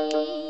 You.